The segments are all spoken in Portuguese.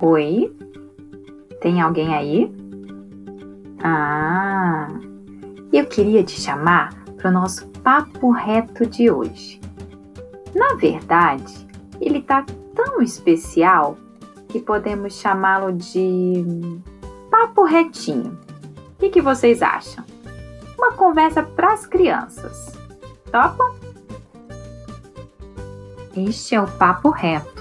Oi? Tem alguém aí? Ah, eu queria te chamar para o nosso papo reto de hoje. Na verdade, ele tá tão especial que podemos chamá-lo de papo retinho. O que, que vocês acham? Uma conversa para as crianças. Topam? Este é o Papo Reto,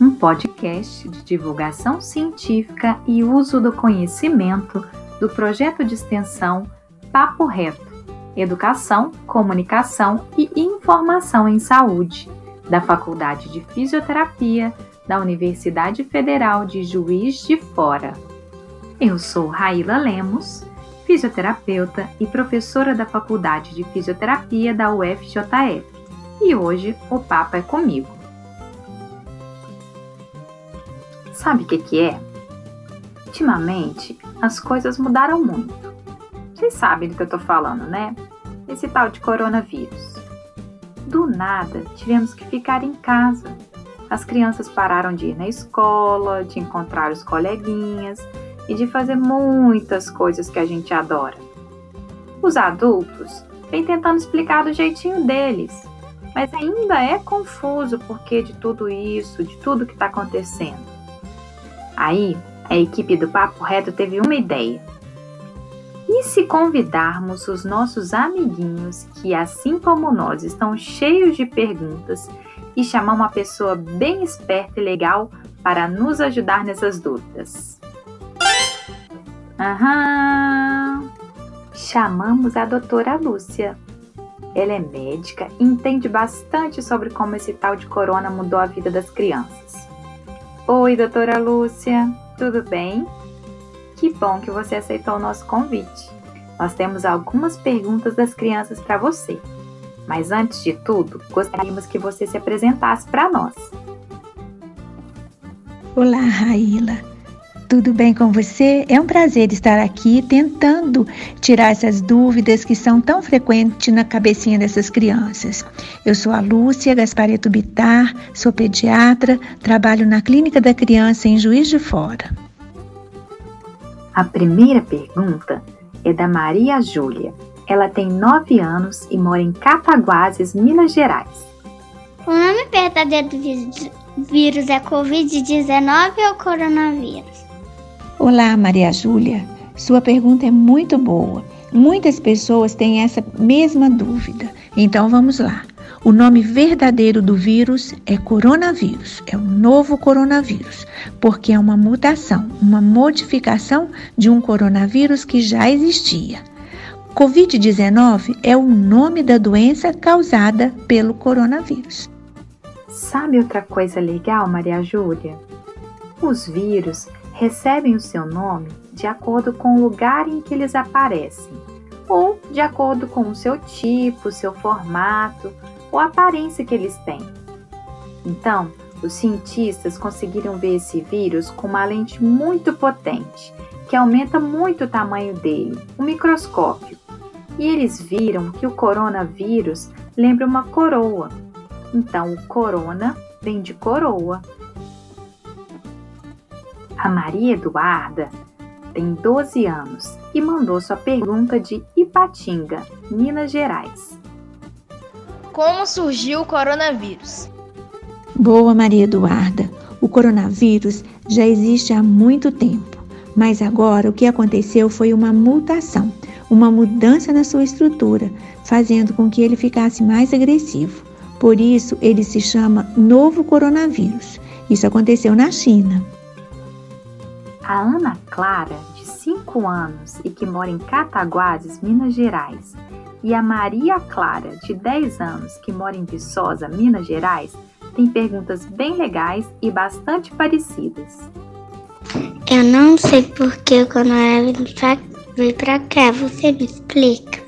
um podcast de divulgação científica e uso do conhecimento do projeto de extensão Papo Reto Educação, Comunicação e Informação em Saúde, da Faculdade de Fisioterapia da Universidade Federal de Juiz de Fora. Eu sou Raíla Lemos, fisioterapeuta e professora da Faculdade de Fisioterapia da UFJF e hoje o papo é comigo. Sabe o que, que é? Ultimamente as coisas mudaram muito. Vocês sabem do que eu tô falando, né? Esse tal de coronavírus. Do nada tivemos que ficar em casa. As crianças pararam de ir na escola, de encontrar os coleguinhas e de fazer muitas coisas que a gente adora. Os adultos vêm tentando explicar do jeitinho deles, mas ainda é confuso o porquê de tudo isso, de tudo que está acontecendo. Aí, a equipe do Papo Reto teve uma ideia. E se convidarmos os nossos amiguinhos, que assim como nós estão cheios de perguntas, e chamar uma pessoa bem esperta e legal para nos ajudar nessas dúvidas? Aham! Chamamos a doutora Lúcia. Ela é médica e entende bastante sobre como esse tal de corona mudou a vida das crianças. Oi, doutora Lúcia, tudo bem? Que bom que você aceitou o nosso convite. Nós temos algumas perguntas das crianças para você. Mas antes de tudo, gostaríamos que você se apresentasse para nós. Olá, Raíla. Tudo bem com você? É um prazer estar aqui tentando tirar essas dúvidas que são tão frequentes na cabecinha dessas crianças. Eu sou a Lúcia Gaspareto Bitar, sou pediatra, trabalho na Clínica da Criança em Juiz de Fora. A primeira pergunta é da Maria Júlia. Ela tem 9 anos e mora em Cataguases, Minas Gerais. O nome verdadeiro do vírus é Covid-19 ou coronavírus? Olá, Maria Júlia. Sua pergunta é muito boa. Muitas pessoas têm essa mesma dúvida. Então vamos lá. O nome verdadeiro do vírus é coronavírus, é o novo coronavírus, porque é uma mutação, uma modificação de um coronavírus que já existia. Covid-19 é o nome da doença causada pelo coronavírus. Sabe outra coisa legal, Maria Júlia? Os vírus recebem o seu nome de acordo com o lugar em que eles aparecem, ou de acordo com o seu tipo, seu formato ou aparência que eles têm. Então, os cientistas conseguiram ver esse vírus com uma lente muito potente, que aumenta muito o tamanho dele, um microscópio. E eles viram que o coronavírus lembra uma coroa. Então, o corona vem de coroa a Maria Eduarda tem 12 anos e mandou sua pergunta de Ipatinga, Minas Gerais. Como surgiu o coronavírus? Boa, Maria Eduarda. O coronavírus já existe há muito tempo, mas agora o que aconteceu foi uma mutação, uma mudança na sua estrutura, fazendo com que ele ficasse mais agressivo. Por isso, ele se chama novo coronavírus. Isso aconteceu na China. A Ana Clara, de 5 anos e que mora em Cataguases, Minas Gerais, e a Maria Clara, de 10 anos, que mora em Viçosa, Minas Gerais, têm perguntas bem legais e bastante parecidas. Eu não sei por que o coronavírus veio pra cá, você me explica?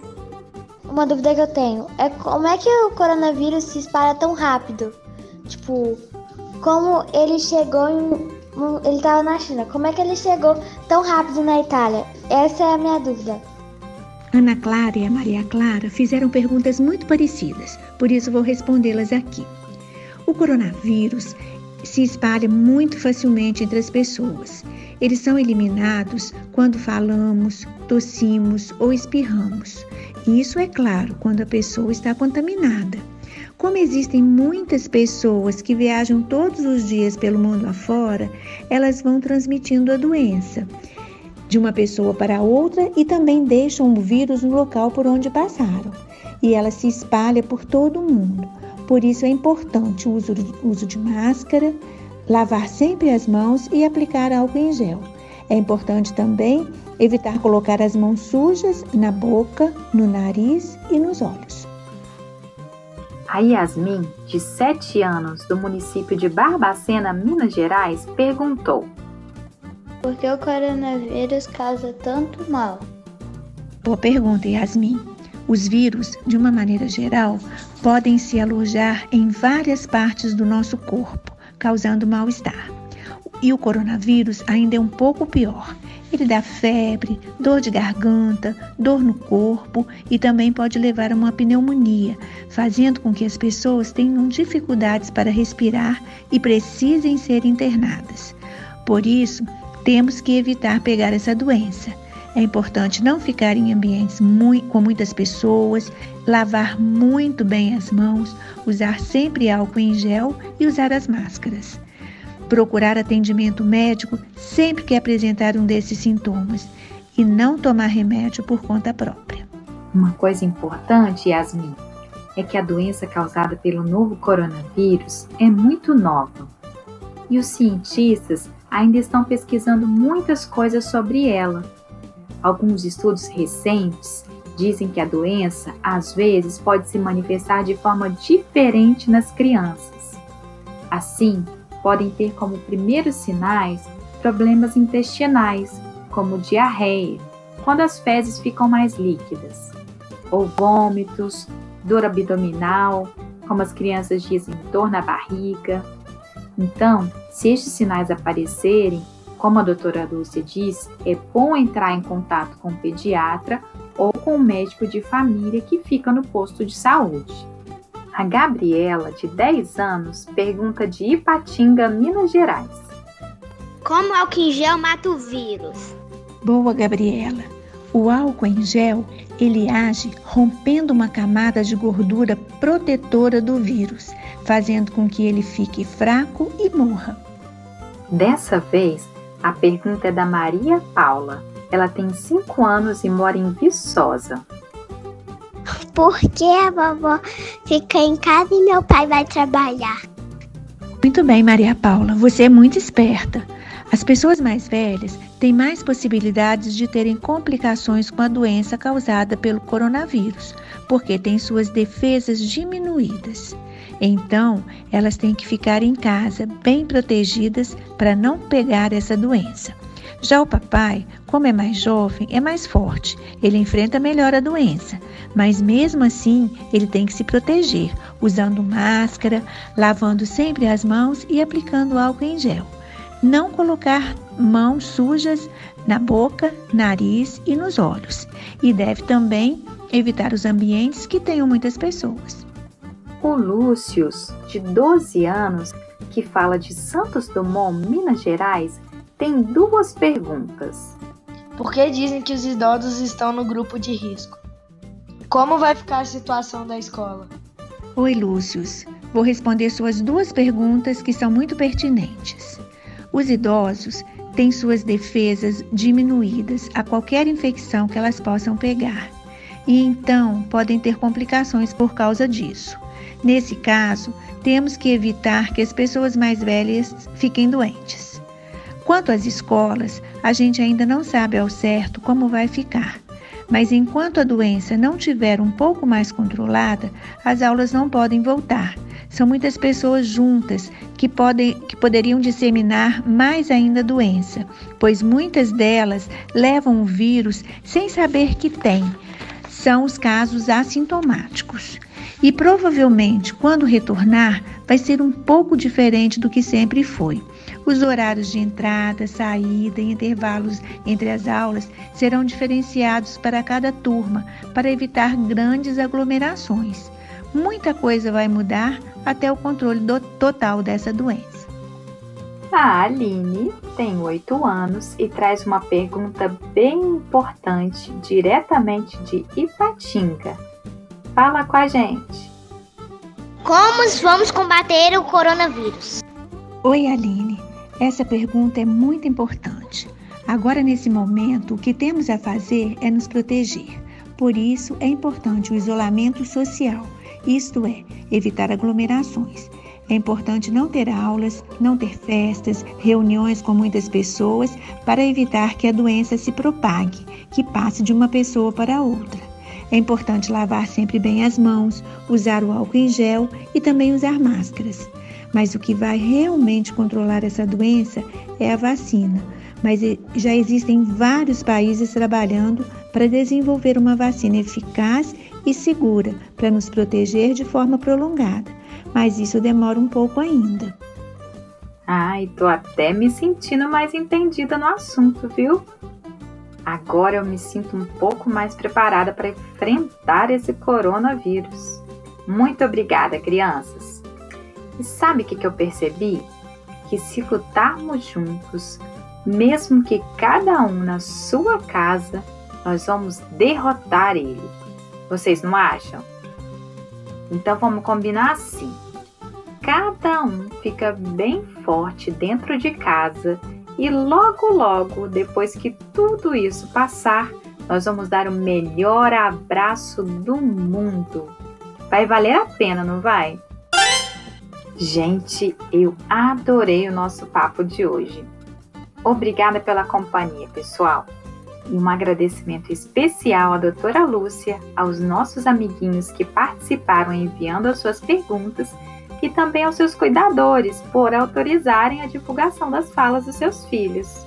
Uma dúvida que eu tenho é como é que o coronavírus se espalha tão rápido? Tipo, como ele chegou em ele estava na China. Como é que ele chegou tão rápido na Itália? Essa é a minha dúvida. Ana Clara e a Maria Clara fizeram perguntas muito parecidas, por isso vou respondê-las aqui. O coronavírus se espalha muito facilmente entre as pessoas. Eles são eliminados quando falamos, tossimos ou espirramos. Isso é claro quando a pessoa está contaminada. Como existem muitas pessoas que viajam todos os dias pelo mundo afora, elas vão transmitindo a doença de uma pessoa para outra e também deixam o vírus no local por onde passaram. E ela se espalha por todo o mundo. Por isso é importante o uso, uso de máscara, lavar sempre as mãos e aplicar álcool em gel. É importante também evitar colocar as mãos sujas na boca, no nariz e nos olhos. A Yasmin, de 7 anos, do município de Barbacena, Minas Gerais, perguntou: Por que o coronavírus causa tanto mal? Boa pergunta, Yasmin. Os vírus, de uma maneira geral, podem se alojar em várias partes do nosso corpo, causando mal-estar. E o coronavírus ainda é um pouco pior. Ele dá febre, dor de garganta, dor no corpo e também pode levar a uma pneumonia, fazendo com que as pessoas tenham dificuldades para respirar e precisem ser internadas. Por isso, temos que evitar pegar essa doença. É importante não ficar em ambientes muito, com muitas pessoas, lavar muito bem as mãos, usar sempre álcool em gel e usar as máscaras procurar atendimento médico sempre que apresentar um desses sintomas e não tomar remédio por conta própria. Uma coisa importante, Yasmin, é que a doença causada pelo novo coronavírus é muito nova e os cientistas ainda estão pesquisando muitas coisas sobre ela. Alguns estudos recentes dizem que a doença às vezes pode se manifestar de forma diferente nas crianças. Assim, podem ter como primeiros sinais problemas intestinais, como diarreia, quando as fezes ficam mais líquidas, ou vômitos, dor abdominal, como as crianças dizem, dor na barriga. Então, se estes sinais aparecerem, como a doutora Lúcia diz, é bom entrar em contato com o pediatra ou com o médico de família que fica no posto de saúde. A Gabriela, de 10 anos, pergunta de Ipatinga, Minas Gerais. Como álcool em gel mata o vírus? Boa, Gabriela. O álcool em gel, ele age rompendo uma camada de gordura protetora do vírus, fazendo com que ele fique fraco e morra. Dessa vez, a pergunta é da Maria Paula. Ela tem 5 anos e mora em Viçosa. Por que a vovó fica em casa e meu pai vai trabalhar? Muito bem, Maria Paula, você é muito esperta. As pessoas mais velhas têm mais possibilidades de terem complicações com a doença causada pelo coronavírus, porque têm suas defesas diminuídas. Então, elas têm que ficar em casa bem protegidas para não pegar essa doença. Já o papai, como é mais jovem, é mais forte. Ele enfrenta melhor a doença, mas mesmo assim ele tem que se proteger, usando máscara, lavando sempre as mãos e aplicando álcool em gel. Não colocar mãos sujas na boca, nariz e nos olhos. E deve também evitar os ambientes que tenham muitas pessoas. O Lúcio, de 12 anos, que fala de Santos Dumont, Minas Gerais, tem duas perguntas. Por que dizem que os idosos estão no grupo de risco? Como vai ficar a situação da escola? Oi, Lúcio. Vou responder suas duas perguntas que são muito pertinentes. Os idosos têm suas defesas diminuídas a qualquer infecção que elas possam pegar e então podem ter complicações por causa disso. Nesse caso, temos que evitar que as pessoas mais velhas fiquem doentes. Quanto às escolas, a gente ainda não sabe ao certo como vai ficar. Mas enquanto a doença não tiver um pouco mais controlada, as aulas não podem voltar. São muitas pessoas juntas que, podem, que poderiam disseminar mais ainda a doença, pois muitas delas levam o vírus sem saber que tem. São os casos assintomáticos. E provavelmente, quando retornar, vai ser um pouco diferente do que sempre foi. Os horários de entrada, saída e intervalos entre as aulas serão diferenciados para cada turma para evitar grandes aglomerações. Muita coisa vai mudar até o controle total dessa doença. A Aline tem 8 anos e traz uma pergunta bem importante diretamente de Ipatinga. Fala com a gente. Como vamos combater o coronavírus? Oi, Aline. Essa pergunta é muito importante. Agora, nesse momento, o que temos a fazer é nos proteger. Por isso, é importante o isolamento social, isto é, evitar aglomerações. É importante não ter aulas, não ter festas, reuniões com muitas pessoas para evitar que a doença se propague, que passe de uma pessoa para outra. É importante lavar sempre bem as mãos, usar o álcool em gel e também usar máscaras. Mas o que vai realmente controlar essa doença é a vacina. Mas já existem vários países trabalhando para desenvolver uma vacina eficaz e segura para nos proteger de forma prolongada. Mas isso demora um pouco ainda. Ai, tô até me sentindo mais entendida no assunto, viu? Agora eu me sinto um pouco mais preparada para enfrentar esse coronavírus. Muito obrigada, crianças! E sabe o que, eu percebi? Que se lutarmos juntos, mesmo que cada um na sua casa, nós vamos derrotar ele. Vocês não acham? Então vamos combinar assim. Cada um fica bem forte dentro de casa e logo, logo, depois que tudo isso passar, nós vamos dar o melhor abraço do mundo. Vai valer a pena, não vai? Gente, eu adorei o nosso papo de hoje. Obrigada pela companhia, pessoal. E um agradecimento especial à doutora Lúcia, aos nossos amiguinhos que participaram enviando as suas perguntas e também aos seus cuidadores por autorizarem a divulgação das falas dos seus filhos.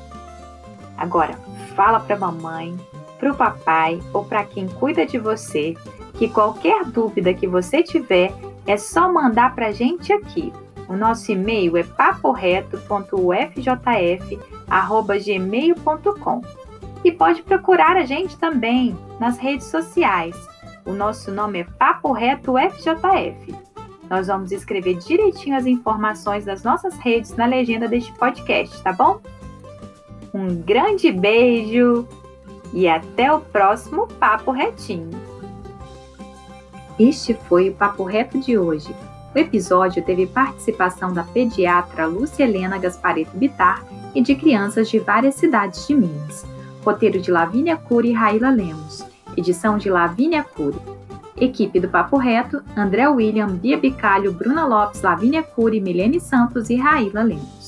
Agora, fala para a mamãe, para o papai ou para quem cuida de você que qualquer dúvida que você tiver é só mandar para a gente aqui. O nosso e-mail é paporreto.ufjf.gmail.com e pode procurar a gente também nas redes sociais. O nosso nome é Papo Reto FJF. Nós vamos escrever direitinho as informações das nossas redes na legenda deste podcast, tá bom? Um grande beijo e até o próximo Papo Retinho. Este foi o Papo Reto de hoje. O episódio teve participação da pediatra Lúcia Helena Gaspareto Bitar e de crianças de várias cidades de Minas. Roteiro de Lavínia Cury e Raíla Lemos. Edição de Lavínia Cury. Equipe do Papo Reto, André William, Bia Bicalho, Bruna Lopes, Lavínia Cury, Milene Santos e Raíla Lemos.